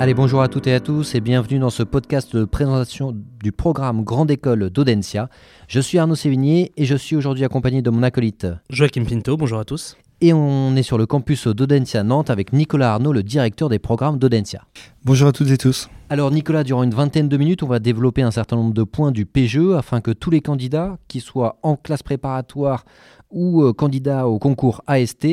Allez, bonjour à toutes et à tous et bienvenue dans ce podcast de présentation du programme Grande École d'Audencia. Je suis Arnaud Sévigné et je suis aujourd'hui accompagné de mon acolyte Joachim Pinto, bonjour à tous. Et on est sur le campus d'Audencia Nantes avec Nicolas Arnaud, le directeur des programmes d'Audencia. Bonjour à toutes et tous. Alors Nicolas, durant une vingtaine de minutes, on va développer un certain nombre de points du PGE afin que tous les candidats, qui soient en classe préparatoire ou euh, candidats au concours AST,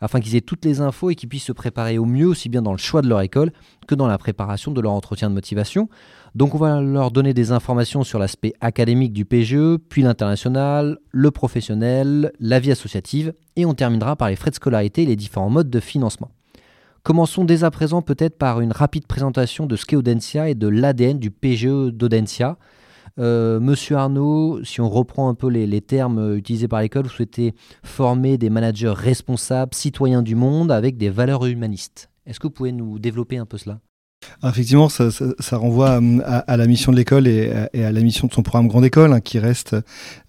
afin qu'ils aient toutes les infos et qu'ils puissent se préparer au mieux, aussi bien dans le choix de leur école que dans la préparation de leur entretien de motivation. Donc on va leur donner des informations sur l'aspect académique du PGE, puis l'international, le professionnel, la vie associative, et on terminera par les frais de scolarité et les différents modes de financement. Commençons dès à présent peut-être par une rapide présentation de ce qu'est Audencia et de l'ADN du PGE d'Audencia. Euh, Monsieur Arnaud, si on reprend un peu les, termes euh, utilisés par l'école, vous souhaitez former des managers responsables, citoyens du monde, avec des valeurs humanistes. Est-ce que vous pouvez nous développer un peu cela? Effectivement, ça, renvoie euh, à, la mission de l'école et, à la mission de son programme Grande École, hein, qui reste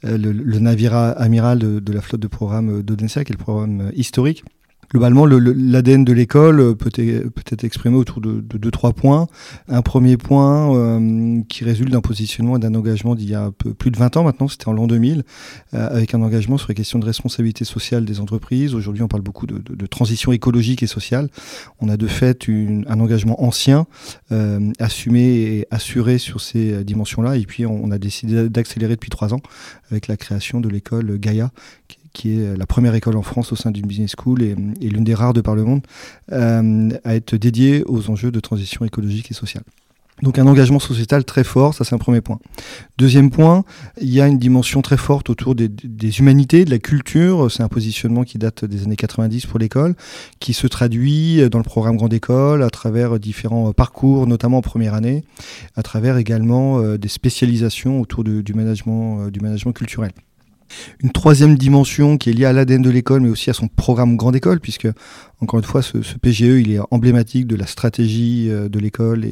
le, navire amiral de, de, la flotte de programme d'Odensia, qui est le programme historique. Globalement, l'ADN de l'école euh, peut, être exprimé autour de, deux, trois points. Un premier point euh, qui résulte d'un positionnement et d'un engagement d'il y a peu, plus de 20 ans maintenant, c'était en l'an 2000, euh, avec un engagement sur les questions de responsabilité sociale des entreprises. Aujourd'hui, on parle beaucoup de, de, transition écologique et sociale. On a de fait une, un engagement ancien, assumé et assuré sur ces dimensions-là. Et puis, on, a décidé d'accélérer depuis trois ans avec la création de l'école Gaïa, qui est la première école en France au sein d'une business school et, l'une des rares de par le monde, euh, à être dédiée aux enjeux de transition écologique et sociale. Donc un engagement sociétal très fort, ça c'est un premier point. Deuxième point, il y a une dimension très forte autour des, humanités, de la culture. C'est un positionnement qui date des années 90 pour l'école, qui se traduit dans le programme Grande École à travers différents parcours, notamment en première année, à travers également euh, des spécialisations autour du, management, euh, du management culturel. Une troisième dimension qui est liée à l'ADN de l'école, mais aussi à son programme grande école, puisque encore une fois, ce, PGE, il est emblématique de la stratégie euh, de l'école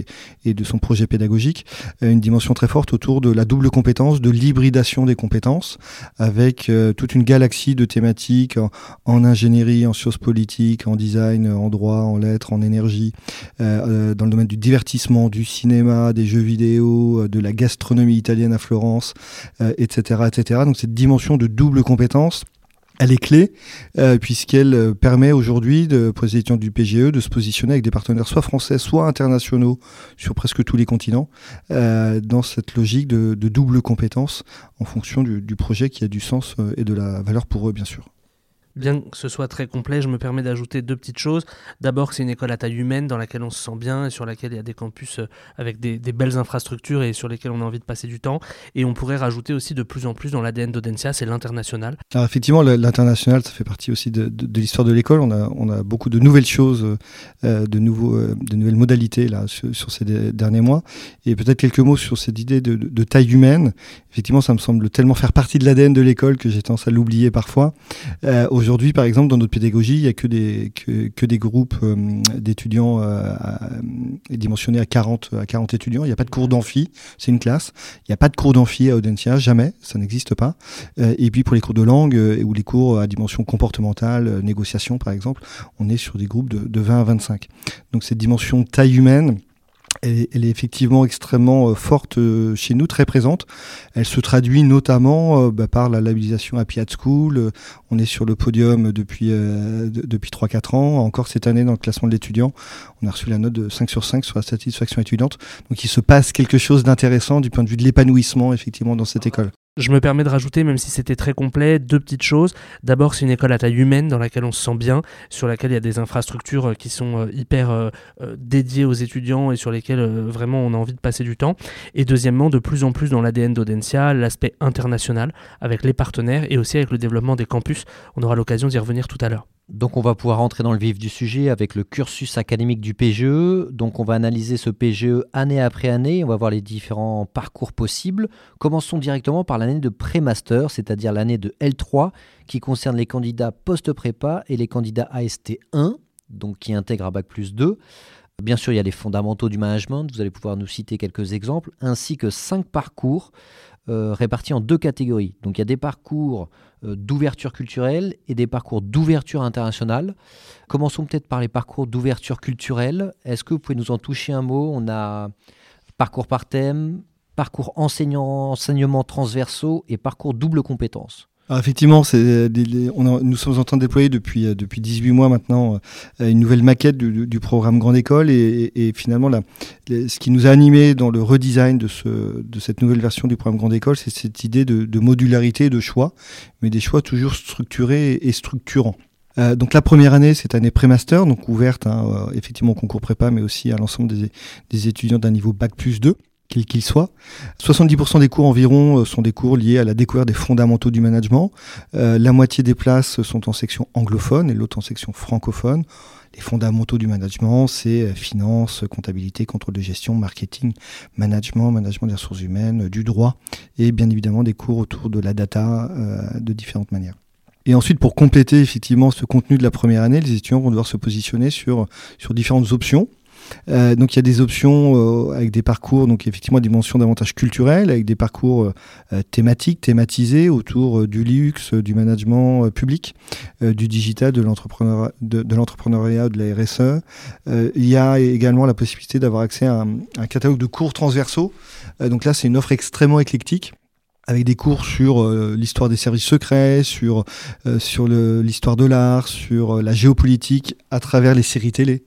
et, de son projet pédagogique. Euh, une dimension très forte autour de la double compétence, de l'hybridation des compétences, avec euh, toute une galaxie de thématiques en, ingénierie, en sciences politiques, en design, en droit, en lettres, en énergie, dans le domaine du divertissement, du cinéma, des jeux vidéo, de la gastronomie italienne à Florence, etc., etc. Donc cette dimension de double compétence elle est clé euh, puisqu'elle euh, permet aujourd'hui de, étudiants du PGE de se positionner avec des partenaires soit français, soit internationaux sur presque tous les continents euh, dans cette logique de, double compétence en fonction du, projet qui a du sens et de la valeur pour eux bien sûr bien que ce soit très complet, je me permets d'ajouter deux petites choses. D'abord, c'est une école à taille humaine dans laquelle on se sent bien et sur laquelle il y a des campus euh, avec des, belles infrastructures et sur lesquels on a envie de passer du temps. Et on pourrait rajouter aussi de plus en plus dans l'ADN d'Audencia, c'est l'international. Alors effectivement, l'international, ça fait partie aussi de, l'histoire de l'école. On a, beaucoup de nouvelles choses, euh, euh, de nouvelles modalités là, sur, ces derniers mois. Et peut-être quelques mots sur cette idée de, taille humaine. Effectivement, ça me semble tellement faire partie de l'ADN de l'école que j'ai tendance à l'oublier parfois. Aujourd'hui, par exemple, dans notre pédagogie, il n'y a que des, que, des groupes euh, d'étudiants euh, dimensionnés à 40, à 40 étudiants. Il n'y a pas de cours d'amphi, c'est une classe. Il n'y a pas de cours d'amphi à Audencia, jamais, ça n'existe pas. Euh, et puis pour les cours de langue ou les cours à dimension comportementale, négociation par exemple, on est sur des groupes de, de 20 à 25. Donc cette dimension taille humaine, elle, est effectivement extrêmement euh, forte euh, chez nous, très présente. Elle se traduit notamment euh, bah, par la labellisation Happy at School. on est sur le podium depuis, depuis 3-4 ans. Encore cette année, dans le classement de l'étudiant, on a reçu la note de 5 sur 5 sur la satisfaction étudiante. Donc il se passe quelque chose d'intéressant du point de vue de l'épanouissement, effectivement, dans cette école. Je me permets de rajouter, même si c'était très complet, deux petites choses. D'abord, c'est une école à taille humaine dans laquelle on se sent bien, sur laquelle il y a des infrastructures euh, qui sont euh, hyper euh, dédiées aux étudiants et sur lesquelles vraiment on a envie de passer du temps. Et deuxièmement, de plus en plus dans l'ADN d'Audencia, l'aspect international avec les partenaires et aussi avec le développement des campus. On aura l'occasion d'y revenir tout à l'heure. Donc on va pouvoir rentrer dans le vif du sujet avec le cursus académique du PGE. Donc on va analyser ce PGE année après année, on va voir les différents parcours possibles. Commençons directement par l'année de pré-master, c'est-à-dire l'année de L3 qui concerne les candidats post-prépa et les candidats AST 1, donc qui intègrent à Bac plus 2. Bien sûr, il y a les fondamentaux du management, vous allez pouvoir nous citer quelques exemples, ainsi que cinq parcours euh, répartis en deux catégories. Donc il y a des parcours euh, d'ouverture culturelle et des parcours d'ouverture internationale. Commençons peut-être par les parcours d'ouverture culturelle. Est-ce que vous pouvez nous en toucher un mot? On a parcours par thème, parcours enseignement transversaux et parcours double compétence. Alors effectivement, c'est, nous sommes en train de déployer depuis, euh, depuis 18 mois maintenant euh, une nouvelle maquette du, programme Grande École et, et, finalement là, ce qui nous a animé dans le redesign de, ce, cette nouvelle version du programme Grande École, c'est cette idée de, de modularité de choix, mais des choix toujours structurés et structurants. Euh, donc la première année, c'est année pré-master, donc ouverte hein, euh, effectivement au concours prépa, mais aussi à l'ensemble des, des étudiants d'un niveau bac plus 2 quel qu'il soit. 70% des cours environ euh, sont des cours liés à la découverte des fondamentaux du management. Euh, la moitié des places sont en section anglophone et l'autre en section francophone. Les fondamentaux du management, c'est euh, finance, comptabilité, contrôle de gestion, marketing, management, management des ressources humaines, du droit et bien évidemment des cours autour de la data de différentes manières. Et ensuite, pour compléter effectivement ce contenu de la première année, les étudiants vont devoir se positionner sur, sur différentes options euh, donc il y a des options euh, avec des parcours, donc effectivement des mentions davantage culturelles, avec des parcours euh, thématiques, thématisés autour du luxe, du management public, du digital, de l'entrepreneuriat, de, la RSE. il y a également la possibilité d'avoir accès à un, catalogue de cours transversaux. donc là, c'est une offre extrêmement éclectique avec des cours sur euh, l'histoire des services secrets, sur, euh, sur l'histoire de l'art, sur euh, la géopolitique à travers les séries télé,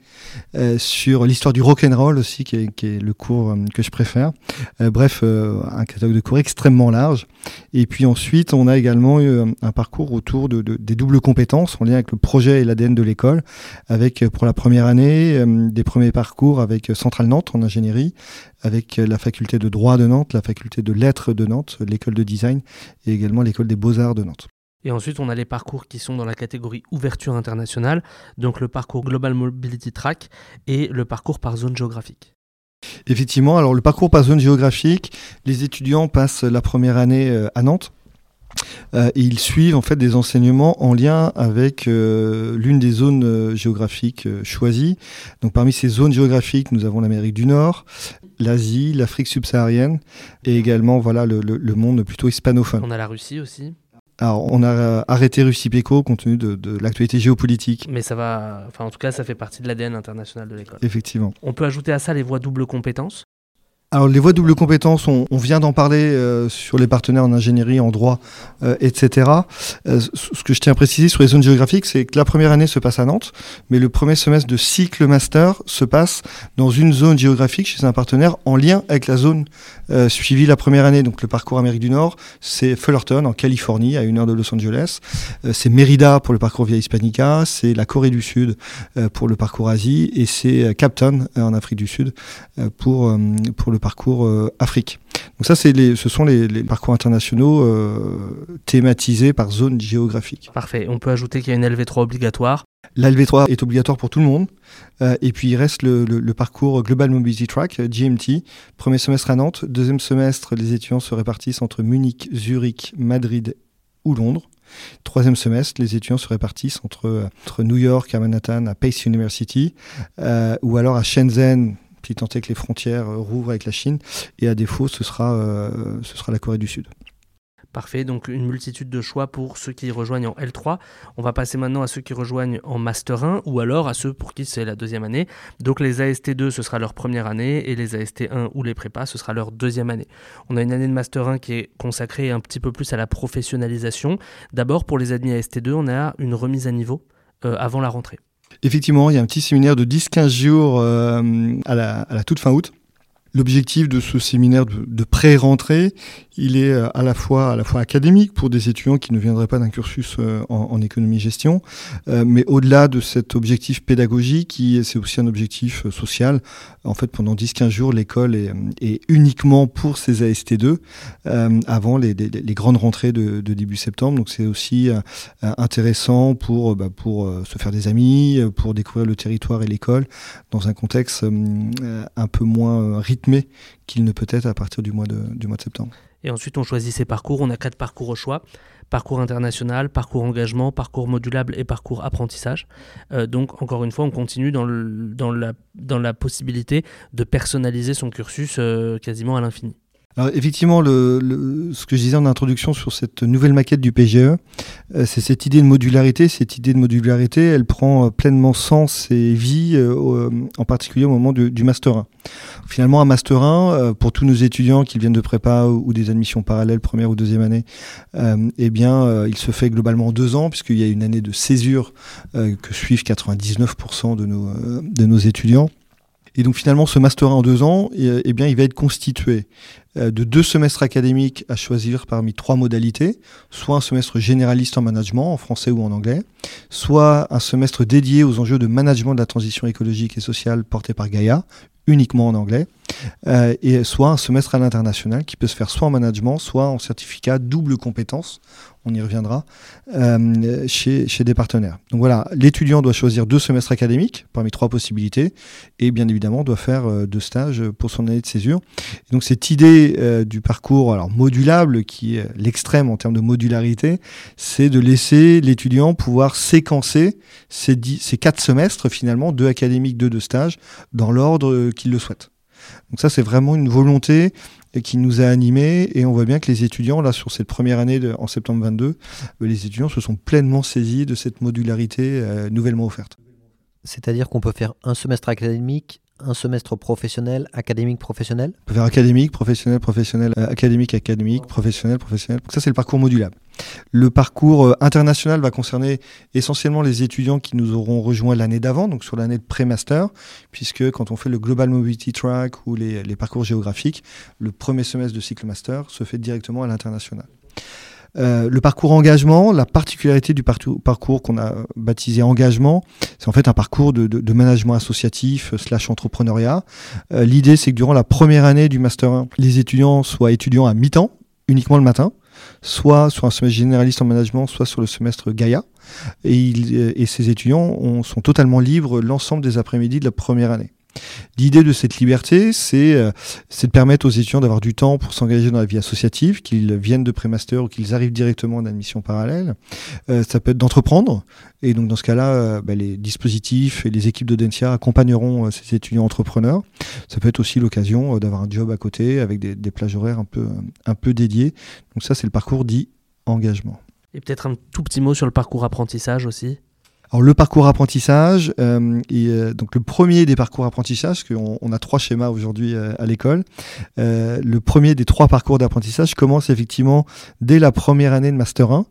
sur l'histoire du rock and roll aussi, qui est, qui est le cours que je préfère. bref, un catalogue de cours extrêmement large. Et puis ensuite, on a également eu un parcours autour de, de, des doubles compétences en lien avec le projet et l'ADN de l'école, avec pour la première année des premiers parcours avec Centrale Nantes en ingénierie, avec la faculté de droit de Nantes, la faculté de lettres de Nantes, l'école de design et également l'école des beaux-arts de Nantes. Et ensuite, on a les parcours qui sont dans la catégorie ouverture internationale, donc le parcours Global Mobility Track et le parcours par zone géographique. Effectivement, alors le parcours par zone géographique, les étudiants passent la première année euh, à Nantes, euh, ils suivent en fait des enseignements en lien avec euh, l'une des zones euh, géographiques choisies. Donc parmi ces zones géographiques, nous avons l'Amérique du Nord, l'Asie, l'Afrique subsaharienne et également voilà le, le, monde plutôt hispanophone. On a la Russie aussi. Alors, on a arrêté Russie Péco compte tenu de, de l'actualité géopolitique. Mais ça va, enfin en tout cas, ça fait partie de l'ADN international de l'école. Effectivement. On peut ajouter à ça les voies double compétences. Alors les voies double compétences, on, on vient d'en parler euh, sur les partenaires en ingénierie, en droit, euh, etc. Euh, ce que je tiens à préciser sur les zones géographiques, c'est que la première année se passe à Nantes, mais le premier semestre de cycle master se passe dans une zone géographique chez un partenaire en lien avec la zone suivie la première année. Donc le parcours Amérique du Nord, c'est Fullerton en Californie, à une heure de Los Angeles. c'est Mérida pour le parcours Via Hispanica, c'est la Corée du Sud pour le parcours Asie, et c'est Captain en Afrique du Sud pour, pour le parcours euh, Afrique. Donc ça, c'est les, ce sont les, les parcours internationaux euh, thématisés par zone géographique. Parfait. On peut ajouter qu'il y a une LV3 obligatoire. La LV3 est obligatoire pour tout le monde. Euh, et puis il reste le, le, le, parcours Global Mobility Track, GMT. Premier semestre à Nantes. Deuxième semestre, les étudiants se répartissent entre Munich, Zurich, Madrid ou Londres. Troisième semestre, les étudiants se répartissent entre, entre New York, à Manhattan, à Pace University, euh, ou alors à Shenzhen, si tant est que les frontières euh, rouvrent avec la Chine, et à défaut, ce sera, euh, ce sera la Corée du Sud. Parfait, donc une multitude de choix pour ceux qui rejoignent en L3. On va passer maintenant à ceux qui rejoignent en Master 1 ou alors à ceux pour qui c'est la deuxième année. Donc les AST2, ce sera leur première année et les AST1 ou les prépas, ce sera leur deuxième année. On a une année de Master 1 qui est consacrée un petit peu plus à la professionnalisation. D'abord, pour les admis AST2, on a une remise à niveau euh, avant la rentrée. Effectivement, il y a un petit séminaire de 10-15 jours euh, à, la, à, la, toute fin août. L'objectif de ce séminaire de, pré-rentrée, il est euh, à la fois à la fois académique pour des étudiants qui ne viendraient pas d'un cursus euh, en, économie-gestion, euh, mais au-delà de cet objectif pédagogique, c'est aussi un objectif social. En fait, pendant 10-15 jours, l'école est, uniquement pour ces AST2 euh, avant les, grandes rentrées de, début septembre. Donc c'est aussi intéressant pour bah, pour se faire des amis, pour découvrir le territoire et l'école dans un contexte un peu moins rythmé qu'il ne peut être à partir du mois de, septembre. Et ensuite, on choisit ses parcours. On a quatre parcours au choix parcours international, parcours engagement, parcours modulable et parcours apprentissage. Euh, donc, encore une fois, on continue dans la possibilité de personnaliser son cursus euh, quasiment à l'infini. Alors effectivement, ce que je disais en introduction sur cette nouvelle maquette du PGE, euh, c'est cette idée de modularité. Cette idée de modularité, elle prend euh, pleinement sens et vie, euh, en particulier au moment du Master 1. Finalement, un Master 1, pour tous nos étudiants qui viennent de prépa ou, des admissions parallèles, première ou deuxième année, eh bien, il se fait globalement en deux ans, puisqu'il y a une année de césure que suivent 99% de nos, de nos étudiants. Et donc finalement, ce master 1 en deux ans, eh, eh il va être constitué euh, de deux semestres académiques à choisir parmi trois modalités, soit un semestre généraliste en management, en français ou en anglais, soit un semestre dédié aux enjeux de management de la transition écologique et sociale porté par Gaïa, uniquement en anglais, euh, et soit un semestre à l'international qui peut se faire soit en management, soit en certificat double compétence, on y reviendra, euh, chez, des partenaires. Donc voilà, l'étudiant doit choisir deux semestres académiques parmi trois possibilités, et bien évidemment doit faire euh, deux stages pour son année de césure. donc cette idée du parcours modulable, qui est l'extrême en termes de modularité, c'est de laisser l'étudiant pouvoir séquencer ces, quatre semestres finalement, deux académiques, deux de stages, dans l'ordre qu'il le souhaite. Donc ça, c'est vraiment une volonté qui nous a animés et on voit bien que les étudiants, là, sur cette première année en septembre 22, euh, les étudiants se sont pleinement saisis de cette modularité euh, nouvellement offerte. C'est-à-dire qu'on peut faire un semestre académique, un semestre professionnel, académique, professionnel? On peut faire académique, professionnel, professionnel, euh, académique, académique, professionnel, professionnel. ça, c'est le parcours modulable. Le parcours euh, international va concerner essentiellement les étudiants qui nous auront rejoints l'année d'avant, donc sur l'année de pré-master, puisque quand on fait le Global Mobility Track ou les parcours géographiques, le premier semestre de cycle master se fait directement à l'international. Euh, le parcours engagement, la particularité du parcours qu'on a baptisé engagement, c'est en fait un parcours de, management associatif slash entrepreneuriat. Euh, l'idée, c'est que durant la première année du Master 1, les étudiants soient étudiants à mi-temps, uniquement le matin, soit sur un semestre généraliste en management, soit sur le semestre Gaïa. Et, et ces étudiants sont totalement libres l'ensemble des après-midi de la première année. L'idée de cette liberté, euh, c'est de permettre aux étudiants d'avoir du temps pour s'engager dans la vie associative, qu'ils viennent de pré-master ou qu'ils arrivent directement en admission parallèle. Euh, ça peut être d'entreprendre. Et donc, dans ce cas-là, euh, bah, les dispositifs et les équipes d'Audencia accompagneront ces étudiants entrepreneurs. Ça peut être aussi l'occasion d'avoir un job à côté avec des, des plages horaires un peu, un peu dédiées. Donc, ça, c'est le parcours dit engagement. Et peut-être un tout petit mot sur le parcours apprentissage aussi alors le parcours apprentissage, euh, et, euh, donc le premier des parcours apprentissage, parce qu'on on a trois schémas aujourd'hui euh, à l'école, euh, le premier des trois parcours d'apprentissage commence effectivement dès la première année de Master 1,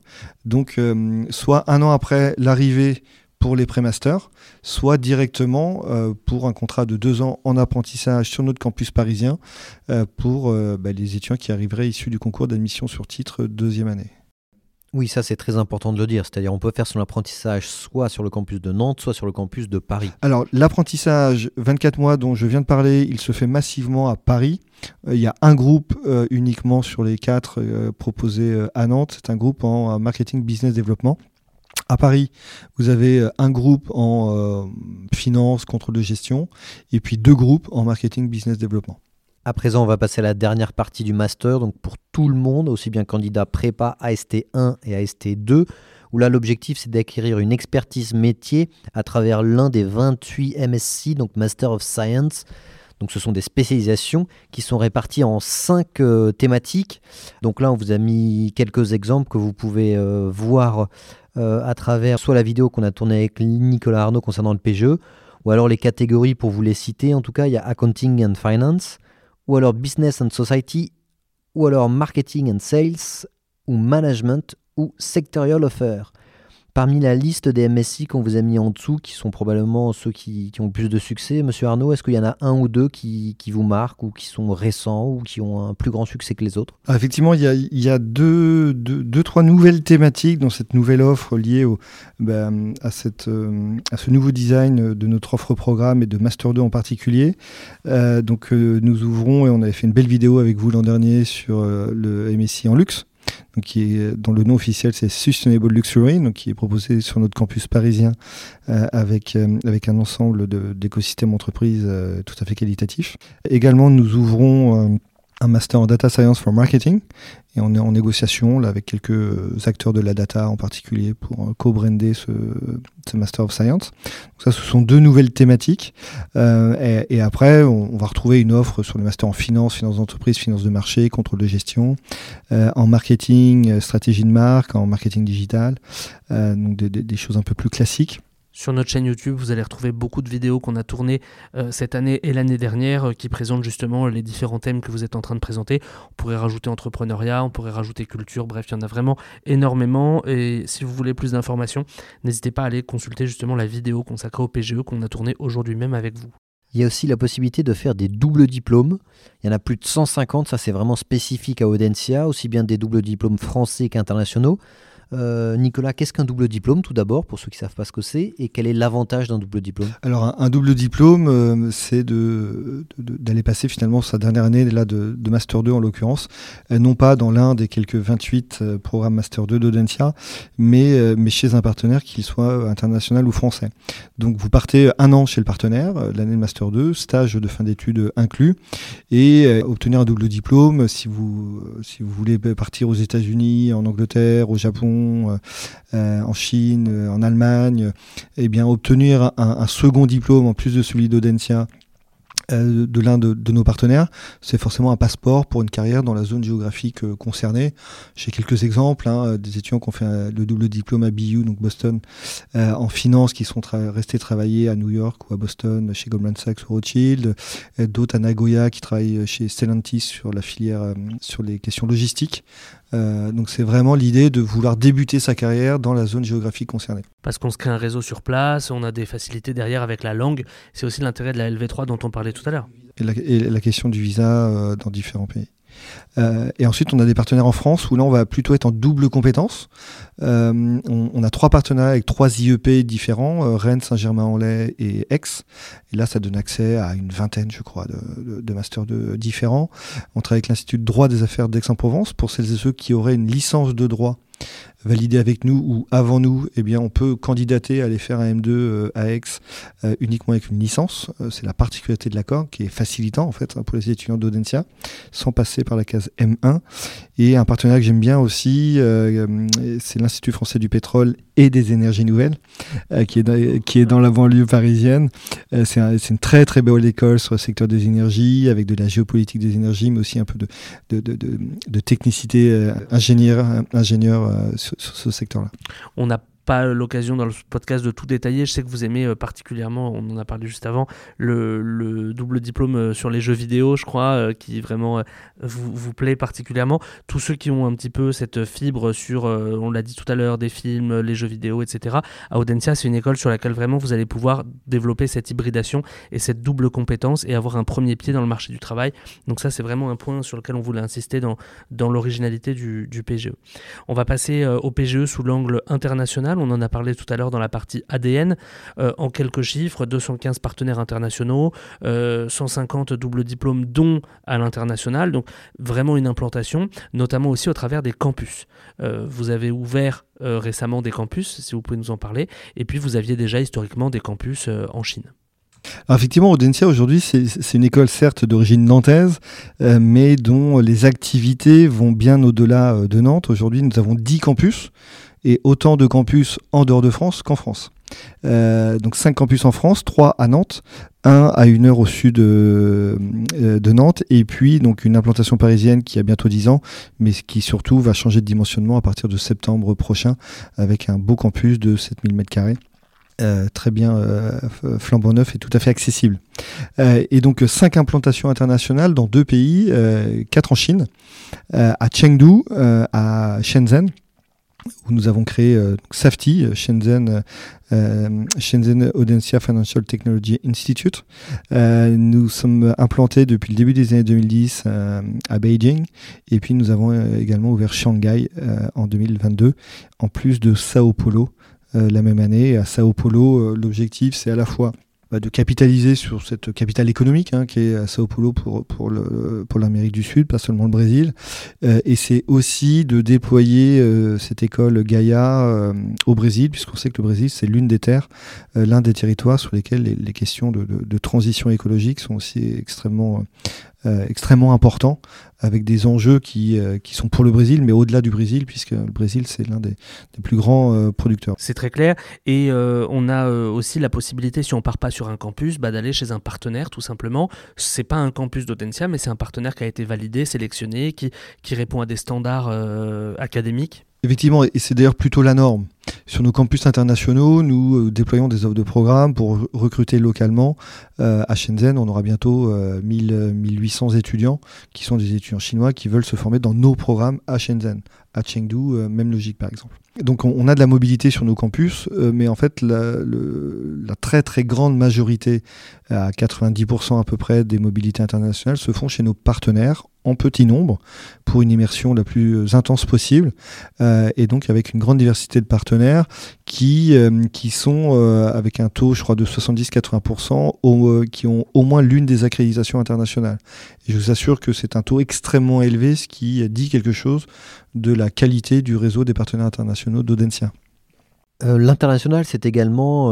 donc soit un an après l'arrivée pour les pré-masters, soit directement pour un contrat de deux ans en apprentissage sur notre campus parisien pour bah, les étudiants qui arriveraient issus du concours d'admission sur titre deuxième année. Oui, ça c'est très important de le dire. C'est-à-dire on peut faire son apprentissage soit sur le campus de Nantes, soit sur le campus de Paris. Alors l'apprentissage 24 mois dont je viens de parler, il se fait massivement à Paris. Euh, il y a un groupe euh, uniquement sur les quatre euh, proposés à Nantes. C'est un groupe en marketing business développement. À Paris, vous avez un groupe en finance, contrôle de gestion, et puis deux groupes en marketing business développement. À présent, on va passer à la dernière partie du master, donc pour tout le monde, aussi bien candidat prépa AST1 et AST2, où là l'objectif c'est d'acquérir une expertise métier à travers l'un des 28 MSc, donc Master of Science. Donc ce sont des spécialisations qui sont réparties en cinq euh, thématiques. Donc là on vous a mis quelques exemples que vous pouvez euh, voir euh, à travers soit la vidéo qu'on a tournée avec Nicolas Arnaud concernant le PGE, ou alors les catégories pour vous les citer. En tout cas il y a Accounting and Finance, ou alors Business and Society, ou alors Marketing and Sales, ou Management, ou Sectorial Offer. Parmi la liste des MSI qu'on vous a mis en dessous, qui sont probablement ceux qui, ont le plus de succès, Monsieur Arnaud, est-ce qu'il y en a un ou deux qui, vous marquent ou qui sont récents ou qui ont un plus grand succès que les autres? Ah, Effectivement, il y a, deux, deux, trois nouvelles thématiques dans cette nouvelle offre liée ben, euh, à ce nouveau design de notre offre programme et de Master 2 en particulier. Euh, donc, euh, nous ouvrons, et on avait fait une belle vidéo avec vous l'an dernier sur le MSI en luxe donc qui est, dont le nom officiel c'est Sustainable Luxury, donc qui est proposé sur notre campus parisien euh, avec, euh, avec un ensemble d'écosystèmes entreprises euh, tout à fait qualitatifs. Également, nous ouvrons un master en data science for marketing et on est en négociation là, avec quelques acteurs de la data en particulier pour co-brander ce, ce, master of science. Donc ça, ce sont deux nouvelles thématiques et, et, après on, on, va retrouver une offre sur le master en finance, finance d'entreprise, finance de marché, contrôle de gestion, en marketing, stratégie de marque, en marketing digital, donc des, des, des choses un peu plus classiques. Sur notre chaîne YouTube, vous allez retrouver beaucoup de vidéos qu'on a tournées euh, cette année et l'année dernière euh, qui présentent justement les différents thèmes que vous êtes en train de présenter. On pourrait rajouter entrepreneuriat, on pourrait rajouter culture, bref, il y en a vraiment énormément. Et si vous voulez plus d'informations, n'hésitez pas à aller consulter justement la vidéo consacrée au PGE qu'on a tournée aujourd'hui même avec vous. Il y a aussi la possibilité de faire des doubles diplômes. Il y en a plus de 150, ça c'est vraiment spécifique à Audencia, aussi bien des doubles diplômes français qu'internationaux. Euh, Nicolas, qu'est-ce qu'un double diplôme tout d'abord, pour ceux qui ne savent pas ce que c'est, et quel est l'avantage d'un double diplôme? Alors un, double diplôme, euh, c'est d'aller passer finalement sa dernière année là, de, Master 2 en l'occurrence, euh, non pas dans l'un des quelques 28 euh, programmes Master 2 d'Audencia, mais, mais chez un partenaire, qu'il soit international ou français. Donc vous partez un an chez le partenaire, l'année de Master 2, stage de fin d'études inclus, et obtenir un double diplôme si vous, si vous voulez partir aux États-Unis, en Angleterre, au Japon, euh, en Chine, euh, en Allemagne, eh bien obtenir un, second diplôme en plus de celui d'Audencia euh, de l'un de, nos partenaires, c'est forcément un passeport pour une carrière dans la zone géographique euh, concernée. J'ai quelques exemples, hein, des étudiants qui ont fait le double diplôme à BU, donc Boston, euh, en finance, qui sont restés travailler à New York ou à Boston, chez Goldman Sachs ou Rothschild, d'autres à Nagoya qui travaillent chez Stellantis sur la filière, euh, sur les questions logistiques. Euh, donc c'est vraiment l'idée de vouloir débuter sa carrière dans la zone géographique concernée. Parce qu'on se crée un réseau sur place, on a des facilités derrière avec la langue. C'est aussi l'intérêt de la LV3 dont on parlait tout à l'heure. Et la, et la question du visa euh, dans différents pays. Euh, et ensuite, on a des partenaires en France où là, on va plutôt être en double compétence. Euh, on, a trois partenariats avec trois IEP différents, euh, Rennes, Saint-Germain-en-Laye et Aix. Et là, ça donne accès à une vingtaine, je crois, de, masters différents. On travaille avec l'Institut de droit des affaires d'Aix-en-Provence pour celles et ceux qui auraient une licence de droit validé avec nous ou avant nous, eh bien, on peut candidater à aller faire un M2 euh, à Aix euh, uniquement avec une licence. Euh, c'est la particularité de l'accord qui est facilitant en fait hein, pour les étudiants d'Audencia, sans passer par la case M1. Et un partenariat que j'aime bien aussi, c'est l'Institut français du pétrole et des énergies nouvelles, qui, est dans, qui est dans la banlieue parisienne. C'est un, une très très belle école sur le secteur des énergies, avec de la géopolitique des énergies, mais aussi un peu de, de, de, de, technicité ingénieur, ingénieur sur ce secteur-là. On a pas l'occasion dans le podcast de tout détailler. Je sais que vous aimez euh, particulièrement, on en a parlé juste avant, le, le double diplôme euh, sur les jeux vidéo, je crois, euh, qui vraiment vous, plaît particulièrement. Tous ceux qui ont un petit peu cette fibre sur, on l'a dit tout à l'heure, des films, les jeux vidéo, etc. À Audencia, c'est une école sur laquelle vraiment vous allez pouvoir développer cette hybridation et cette double compétence et avoir un premier pied dans le marché du travail. Donc ça, c'est vraiment un point sur lequel on voulait insister dans, l'originalité du PGE. On va passer au PGE sous l'angle international on en a parlé tout à l'heure dans la partie ADN. Euh, en quelques chiffres, 215 partenaires internationaux, euh, 150 doubles diplômes, dont à l'international. Donc vraiment une implantation, notamment aussi au travers des campus. Euh, vous avez ouvert euh, récemment des campus, si vous pouvez nous en parler, et puis vous aviez déjà historiquement des campus euh, en Chine. Alors effectivement, Audencia aujourd'hui, c'est une école certes d'origine nantaise, euh, mais dont les activités vont bien au-delà euh, de Nantes. Aujourd'hui, nous avons 10 campus et autant de campus en dehors de France qu'en France. Euh, donc 5 campus en France, 3 à Nantes, 1 à une heure au sud de, de, Nantes, et puis donc une implantation parisienne qui a bientôt 10 ans, mais qui surtout va changer de dimensionnement à partir de septembre prochain, avec un beau campus de 7000 m2. Euh, très bien euh, flambant neuf et tout à fait accessible. Euh, et donc cinq implantations internationales dans deux pays, quatre en Chine, à Chengdu, à Shenzhen, où nous avons créé euh, SAFTI, Shenzhen, euh, Shenzhen Audencia Financial Technology Institute. Euh, nous sommes implantés depuis le début des années 2010 à Beijing et puis nous avons également ouvert Shanghai en 2022, en plus de Sao Paulo la même année. À Sao Paulo, l'objectif c'est à la fois bah, de capitaliser sur cette capitale économique hein, qui est à Sao Paulo pour, pour, le, pour l'Amérique du Sud, pas seulement le Brésil. Euh, et c'est aussi de déployer euh, cette école Gaïa euh, au Brésil, puisqu'on sait que le Brésil, c'est l'une des terres, l'un des territoires sur lesquels les, les questions de, de, de, transition écologique sont aussi extrêmement extrêmement important avec des enjeux qui, qui sont pour le Brésil, mais au-delà du Brésil, puisque le Brésil, c'est l'un des, des, plus grands producteurs. C'est très clair. Et on a aussi la possibilité, si on part pas sur un campus, bah, d'aller chez un partenaire, tout simplement. C'est pas un campus d'Audencia, mais c'est un partenaire qui a été validé, sélectionné, qui, qui répond à des standards académiques. Effectivement, et c'est d'ailleurs plutôt la norme. Sur nos campus internationaux, nous euh, déployons des offres de programme pour recruter localement. Euh, à Shenzhen, on aura bientôt 1000, euh, 1800 étudiants qui sont des étudiants chinois qui veulent se former dans nos programmes à Shenzhen. À Chengdu, même logique par exemple. Donc on, a de la mobilité sur nos campus, mais en fait la, la, très très grande majorité, à 90% à peu près des mobilités internationales, se font chez nos partenaires en petit nombre pour une immersion la plus intense possible et donc avec une grande diversité de partenaires qui, euh, qui sont euh, avec un taux, je crois, de 70-80%, euh, qui ont au moins l'une des accréditations internationales. Et je vous assure que c'est un taux extrêmement élevé, ce qui dit quelque chose de la qualité du réseau des partenaires internationaux d'Audencia. L'international est également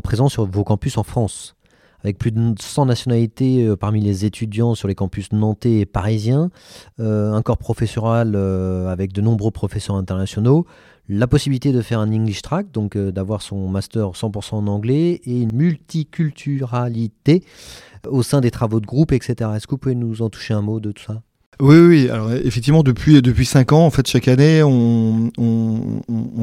présent sur vos campus en France avec plus de 100 nationalités parmi les étudiants sur les campus nantais et parisiens, un corps professoral avec de nombreux professeurs internationaux, la possibilité de faire un English track, donc euh, d'avoir son master 100% en anglais, et une multiculturalité au sein des travaux de groupe, etc. Est-ce que vous pouvez nous en toucher un mot de tout ça? Oui, oui. Alors effectivement, depuis depuis cinq ans, en fait, chaque année, on,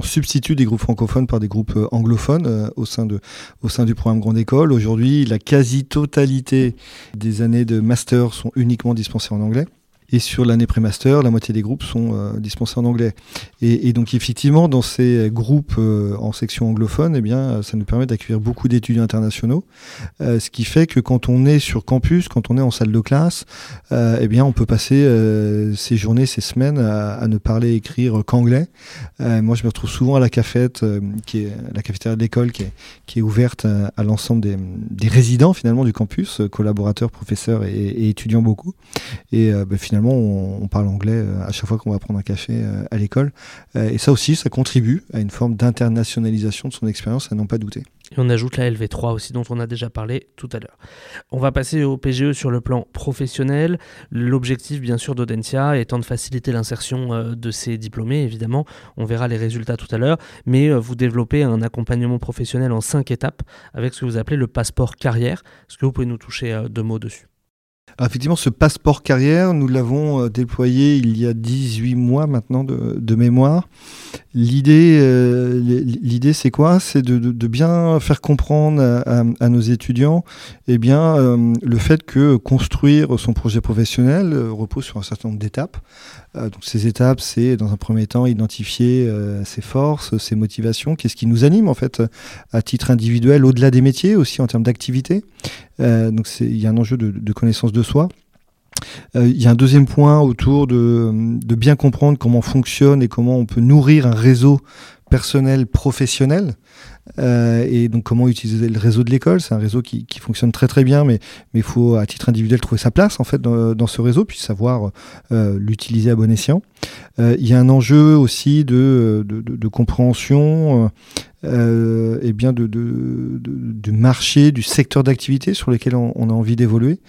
substitue des groupes francophones par des groupes euh, anglophones euh, au sein de au sein du programme Grande École. Aujourd'hui, la quasi-totalité des années de master sont uniquement dispensées en anglais. Et sur l'année pré-master, la moitié des groupes sont euh, dispensés en anglais. Et, donc effectivement, dans ces groupes euh, en section anglophone, eh bien, ça nous permet d'accueillir beaucoup d'étudiants internationaux, euh, ce qui fait que quand on est sur campus, quand on est en salle de classe, eh bien, on peut passer ces journées, ces semaines à, ne parler et écrire qu'anglais. moi, je me retrouve souvent à la cafétéria de l'école, qui est, ouverte à, l'ensemble des, des, résidents finalement du campus, collaborateurs, professeurs et, étudiants beaucoup. Et bah, finalement on, parle anglais euh, à chaque fois qu'on va prendre un café euh, à l'école. Euh, et ça aussi, ça contribue à une forme d'internationalisation de son expérience, à n'en pas douter. Et on ajoute la LV3 aussi dont on a déjà parlé tout à l'heure. On va passer au PGE sur le plan professionnel. L'objectif bien sûr d'Audencia étant de faciliter l'insertion de ces diplômés, évidemment. On verra les résultats tout à l'heure. Mais vous développez un accompagnement professionnel en cinq étapes avec ce que vous appelez le passeport carrière. Est-ce que vous pouvez nous toucher deux mots dessus? Effectivement, ce passeport carrière, nous l'avons euh, déployé il y a 18 mois maintenant de, mémoire. L'idée, euh, l'idée, c'est quoi? C'est de, bien faire comprendre à, nos étudiants eh bien, euh, le fait que construire son projet professionnel repose sur un certain nombre d'étapes. ces étapes, c'est dans un premier temps identifier ses forces, ses motivations, qu'est-ce qui nous anime en fait à titre individuel, au-delà des métiers, aussi en termes d'activité. Donc il y a un enjeu de, de connaissance de soi. Euh, il y a un deuxième point autour de, bien comprendre comment fonctionne et comment on peut nourrir un réseau personnel professionnel. Euh, et donc comment utiliser le réseau de l'école? C'est un réseau qui, fonctionne très très bien, mais il faut à titre individuel trouver sa place en fait dans, ce réseau, puis savoir euh, l'utiliser à bon escient. Il y a un enjeu aussi de, de compréhension euh, et bien de, de, du marché, du secteur d'activité sur lequel on, a envie d'évoluer.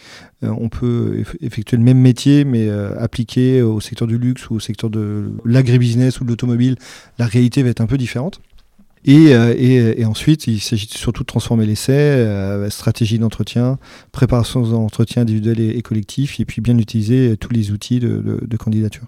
Euh, on peut effectuer le même métier, mais euh, appliqué au secteur du luxe ou au secteur de l'agribusiness ou de l'automobile, la réalité va être un peu différente. Et, et, et, ensuite, il s'agit surtout de transformer l'essai, stratégie d'entretien, préparation d'entretien individuel et, et, collectif, et puis bien utiliser tous les outils de candidature.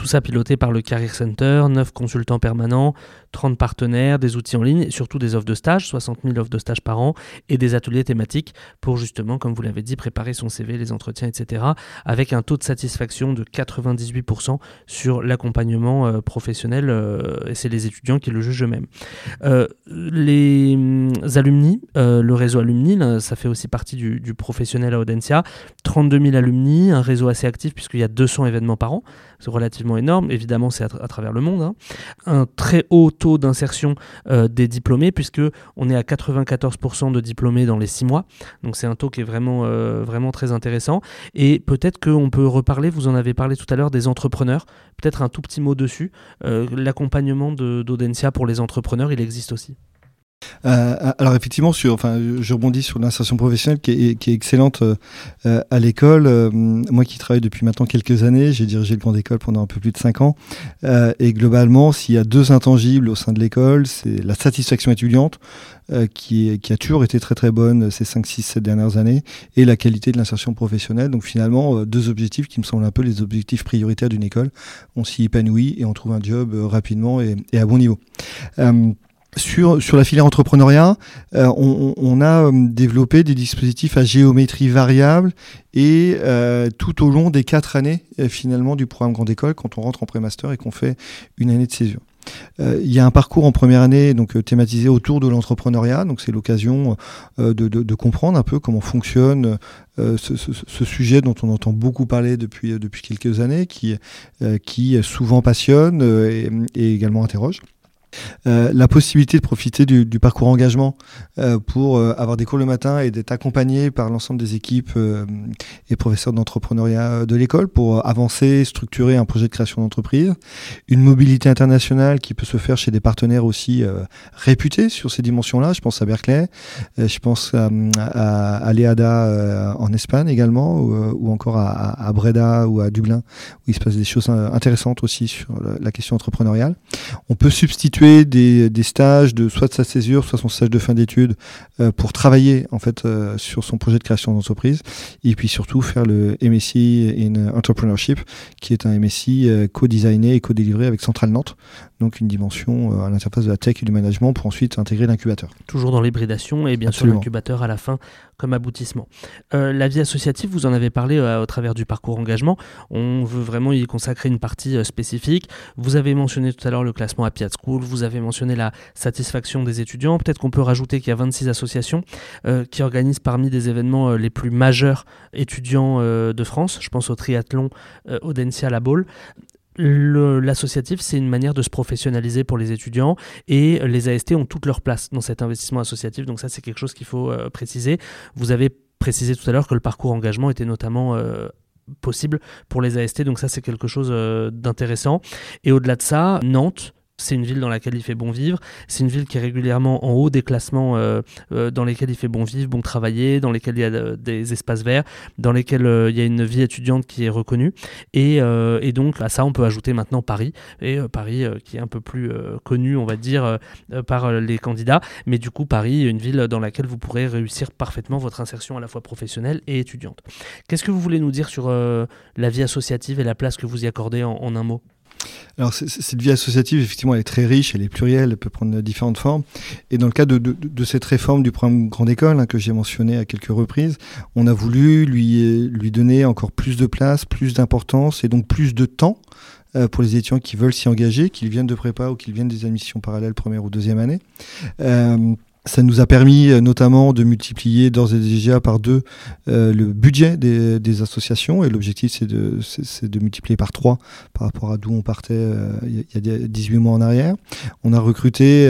Tout ça piloté par le Career Center, 9 consultants permanents, 30 partenaires, des outils en ligne surtout des offres de stage, 60 000 offres de stage par an et des ateliers thématiques pour justement, comme vous l'avez dit, préparer son CV, les entretiens, etc. avec un taux de satisfaction de 98% sur l'accompagnement euh, professionnel euh, et c'est les étudiants qui le jugent eux-mêmes. Euh, les hum, alumni, le réseau alumni, ça fait aussi partie du, du professionnel à Audencia, 32 000 alumni, un réseau assez actif puisqu'il y a 200 événements par an c'est relativement énorme. Évidemment, c'est à, travers le monde. Hein. Un très haut taux d'insertion euh, des diplômés, puisque on est à 94% de diplômés dans les 6 mois. Donc c'est un taux qui est vraiment, euh, vraiment très intéressant. Et peut-être qu'on peut reparler, vous en avez parlé tout à l'heure, des entrepreneurs. Peut-être un tout petit mot dessus. Euh, l'accompagnement d'Audencia pour les entrepreneurs, il existe aussi. Euh, alors effectivement, sur, enfin, je rebondis sur l'insertion professionnelle qui est, qui est excellente euh, à l'école. Euh, moi qui travaille depuis maintenant quelques années, j'ai dirigé le plan d'école pendant un peu plus de 5 ans. et globalement, s'il y a deux intangibles au sein de l'école, c'est la satisfaction étudiante, qui, qui, a toujours été très très bonne ces 5, 6, 7 dernières années, et la qualité de l'insertion professionnelle. Donc finalement, deux objectifs qui me semblent un peu les objectifs prioritaires d'une école. On s'y épanouit et on trouve un job rapidement et, et à bon niveau. Sur, la filière entrepreneuriat, euh, on, a euh, développé des dispositifs à géométrie variable et euh, tout au long des quatre années finalement du programme Grande École, quand on rentre en pré-master et qu'on fait une année de césure. Il y a un parcours en première année donc thématisé autour de l'entrepreneuriat, donc c'est l'occasion de, comprendre un peu comment fonctionne ce, sujet dont on entend beaucoup parler depuis, depuis quelques années, qui, souvent passionne et également interroge. Euh, la possibilité de profiter du, parcours engagement euh, pour euh, avoir des cours le matin et d'être accompagné par l'ensemble des équipes et professeurs d'entrepreneuriat de l'école pour avancer, structurer un projet de création d'entreprise. Une mobilité internationale qui peut se faire chez des partenaires aussi réputés sur ces dimensions-là. Je pense à Berkeley, je pense à, à, Leada en Espagne également, ou, encore à, Breda ou à Dublin, où il se passe des choses intéressantes aussi sur la question entrepreneuriale. On peut substituer des, des, stages de soit de sa césure, soit son stage de fin d'études euh, pour travailler en fait euh, sur son projet de création d'entreprise. Et puis surtout faire le MSc in Entrepreneurship qui est un MSc euh, co-designé et co-délivré avec Centrale Nantes. Donc une dimension à l'interface de la tech et du management pour ensuite intégrer l'incubateur. Toujours dans l'hybridation et bien sûr l'incubateur à la fin comme aboutissement. la vie associative, vous en avez parlé au travers du parcours engagement. On veut vraiment y consacrer une partie spécifique. Vous avez mentionné tout à l'heure le classement à Piat School, vous avez mentionné la satisfaction des étudiants. Peut-être qu'on peut rajouter qu'il y a 26 associations euh, qui organisent parmi des événements euh, les plus majeurs étudiants euh, de France. Je pense au triathlon Audencia La Baule. L'associatif, c'est une manière de se professionnaliser pour les étudiants et les AST ont toute leur place dans cet investissement associatif. Donc ça, c'est quelque chose qu'il faut préciser. Vous avez précisé tout à l'heure que le parcours engagement était notamment possible pour les AST. Donc ça, c'est quelque chose d'intéressant. Et au-delà de ça, Nantes c'est une ville dans laquelle il fait bon vivre. C'est une ville qui est régulièrement en haut des classements euh, euh, dans lesquels il fait bon vivre, bon travailler, dans lesquels il y a euh, des espaces verts, dans lesquels il y a une vie étudiante qui est reconnue. Et, donc à ça, on peut ajouter maintenant Paris. Et Paris qui est un peu plus connu, on va dire, par les candidats. Mais du coup, Paris, une ville dans laquelle vous pourrez réussir parfaitement votre insertion à la fois professionnelle et étudiante. Qu'est-ce que vous voulez nous dire sur la vie associative et la place que vous y accordez en un mot? Alors cette vie associative, effectivement, elle est très riche, elle est plurielle, elle peut prendre différentes formes. Et dans le cadre de, cette réforme du programme Grande École, hein, que j'ai mentionné à quelques reprises, on a voulu lui, donner encore plus de place, plus d'importance et donc plus de temps euh, pour les étudiants qui veulent s'y engager, qu'ils viennent de prépa ou qu'ils viennent des admissions parallèles première ou deuxième année. Euh, ça nous a permis euh, notamment de multiplier d'ores et déjà par deux euh, le budget des, associations et l'objectif c'est de, multiplier par trois par rapport à d'où on partait euh, il y a 18 mois en arrière. On a recruté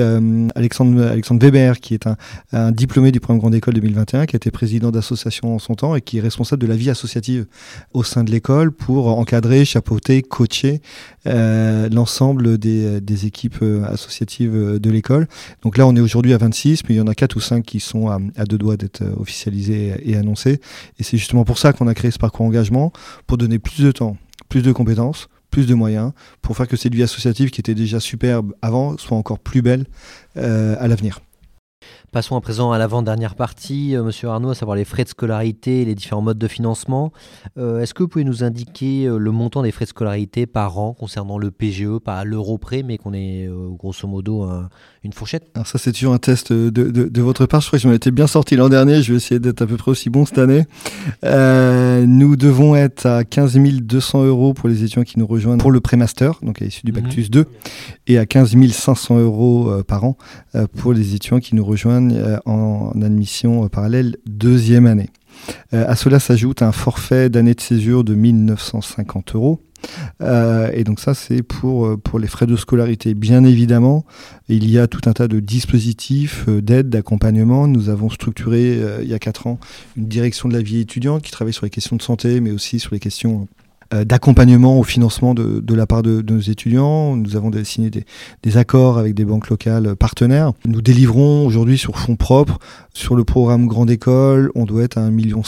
Alexandre, Weber qui est un, diplômé du programme Grande École 2021 qui été président d'association en son temps et qui est responsable de la vie associative au sein de l'école pour encadrer, chapeauter, coacher l'ensemble des, des équipes associatives de l'école. Donc là on est aujourd'hui à 26 mais il y en a quatre ou cinq qui sont à, deux doigts d'être euh, officialisés et annoncés. Et c'est justement pour ça qu'on a créé ce parcours engagement, pour donner plus de temps, plus de compétences, plus de moyens, pour faire que cette vie associative qui était déjà superbe avant soit encore plus belle euh, à l'avenir. Passons à présent à l'avant-dernière partie, euh, Monsieur Arnaud, à savoir les frais de scolarité et les différents modes de financement. Euh, est-ce que vous pouvez nous indiquer euh, le montant des frais de scolarité par an concernant le PGE, pas à l'euro près, mais qu'on ait grosso modo une fourchette? Alors ça, c'est toujours un test de, de, votre part. Je crois que j'en étais bien sorti l'an dernier. Je vais essayer d'être à peu près aussi bon cette année. nous devons être à 15 200 euros pour les étudiants qui nous rejoignent pour le pré-master, donc à l'issue du Bac 2, mhm. et à 15 500 euros par an pour les étudiants qui nous rejoignent euh, en admission parallèle deuxième année. Euh, à cela s'ajoute un forfait d'année de césure de 1950 euros. Euh, et donc ça, c'est pour, pour les frais de scolarité. Bien évidemment, il y a tout un tas de dispositifs d'aide, d'accompagnement. Nous avons structuré il y a quatre ans une direction de la vie étudiante qui travaille sur les questions de santé, mais aussi sur les questions d'accompagnement au financement de, de, la part de, nos étudiants. Nous avons signé des, des, accords avec des banques locales partenaires. Nous délivrons aujourd'hui sur fonds propres, sur le programme Grande École, on doit être à 1,5 million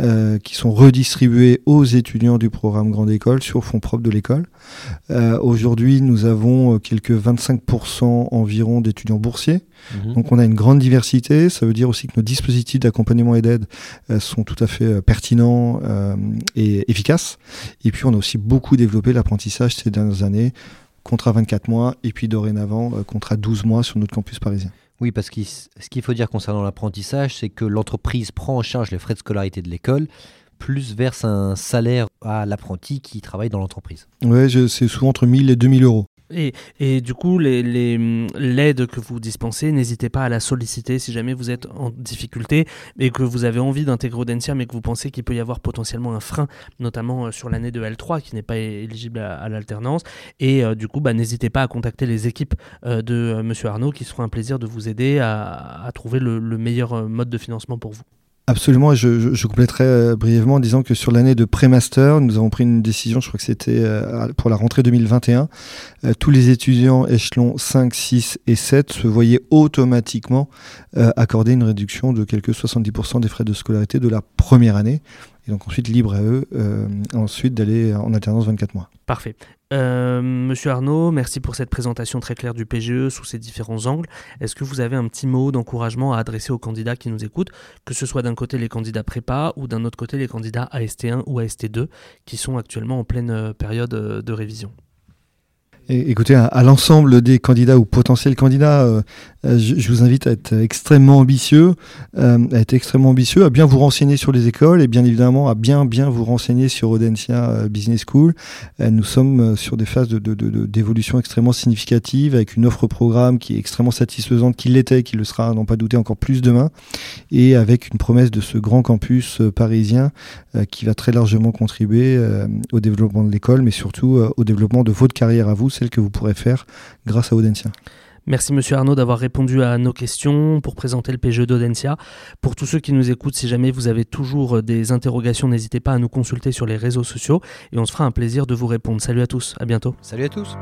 euh, qui sont redistribués aux étudiants du programme Grande École sur fonds propres de l'école. Euh, Aujourd'hui, nous avons euh, quelques 25% environ d'étudiants boursiers. Mmh. Donc on a une grande diversité. Ça veut dire aussi que nos dispositifs d'accompagnement et d'aide euh, sont tout à fait euh, pertinents euh, et efficaces. Et puis on a aussi beaucoup développé l'apprentissage ces dernières années. Contrat 24 mois et puis dorénavant contrat 12 mois sur notre campus parisien. Oui, parce que ce qu'il faut dire concernant l'apprentissage, c'est que l'entreprise prend en charge les frais de scolarité de l'école, plus verse un salaire à l'apprenti qui travaille dans l'entreprise. Oui, c'est souvent entre 1000 et 2000 euros. Et, du coup, l'aide les, que vous dispensez, n'hésitez pas à la solliciter si jamais vous êtes en difficulté et que vous avez envie d'intégrer Audencia, mais que vous pensez qu'il peut y avoir potentiellement un frein, notamment sur l'année de L3 qui n'est pas éligible à, l'alternance. Et euh, du coup, bah, n'hésitez pas à contacter les équipes euh, de euh, Monsieur Arnaud qui seront un plaisir de vous aider à, trouver le meilleur mode de financement pour vous. Absolument, je, je, compléterai euh, brièvement en disant que sur l'année de pré-master, nous avons pris une décision, je crois que c'était euh, pour la rentrée 2021, euh, tous les étudiants échelons 5, 6 et 7 se voyaient automatiquement accorder une réduction de quelques 70% des frais de scolarité de la première année. Et donc ensuite libre à eux ensuite d'aller en alternance 24 mois. Parfait. Euh, Monsieur Arnaud, merci pour cette présentation très claire du PGE sous ses différents angles. Est-ce que vous avez un petit mot d'encouragement à adresser aux candidats qui nous écoutent, que ce soit d'un côté les candidats prépa ou d'un autre côté les candidats AST1 ou AST2 qui sont actuellement en pleine période de révision? Écoutez, à, l'ensemble des candidats ou potentiels candidats, euh, je, je, vous invite à être extrêmement ambitieux, euh, à être extrêmement ambitieux, à bien vous renseigner sur les écoles et bien évidemment à bien bien vous renseigner sur Audencia Business School. Euh, nous sommes sur des phases d'évolution de, extrêmement significatives avec une offre programme qui est extrêmement satisfaisante, qui l'était, qui le sera, n'en pas douter encore plus demain, et avec une promesse de ce grand campus parisien qui va très largement contribuer au développement de l'école, mais surtout au développement de votre carrière à vous celle que vous pourrez faire grâce à Audencia. Merci Monsieur Arnaud d'avoir répondu à nos questions pour présenter le PGE d'Audencia. Pour tous ceux qui nous écoutent, si jamais vous avez toujours des interrogations, n'hésitez pas à nous consulter sur les réseaux sociaux et on se fera un plaisir de vous répondre. Salut à tous, à bientôt. Salut à tous.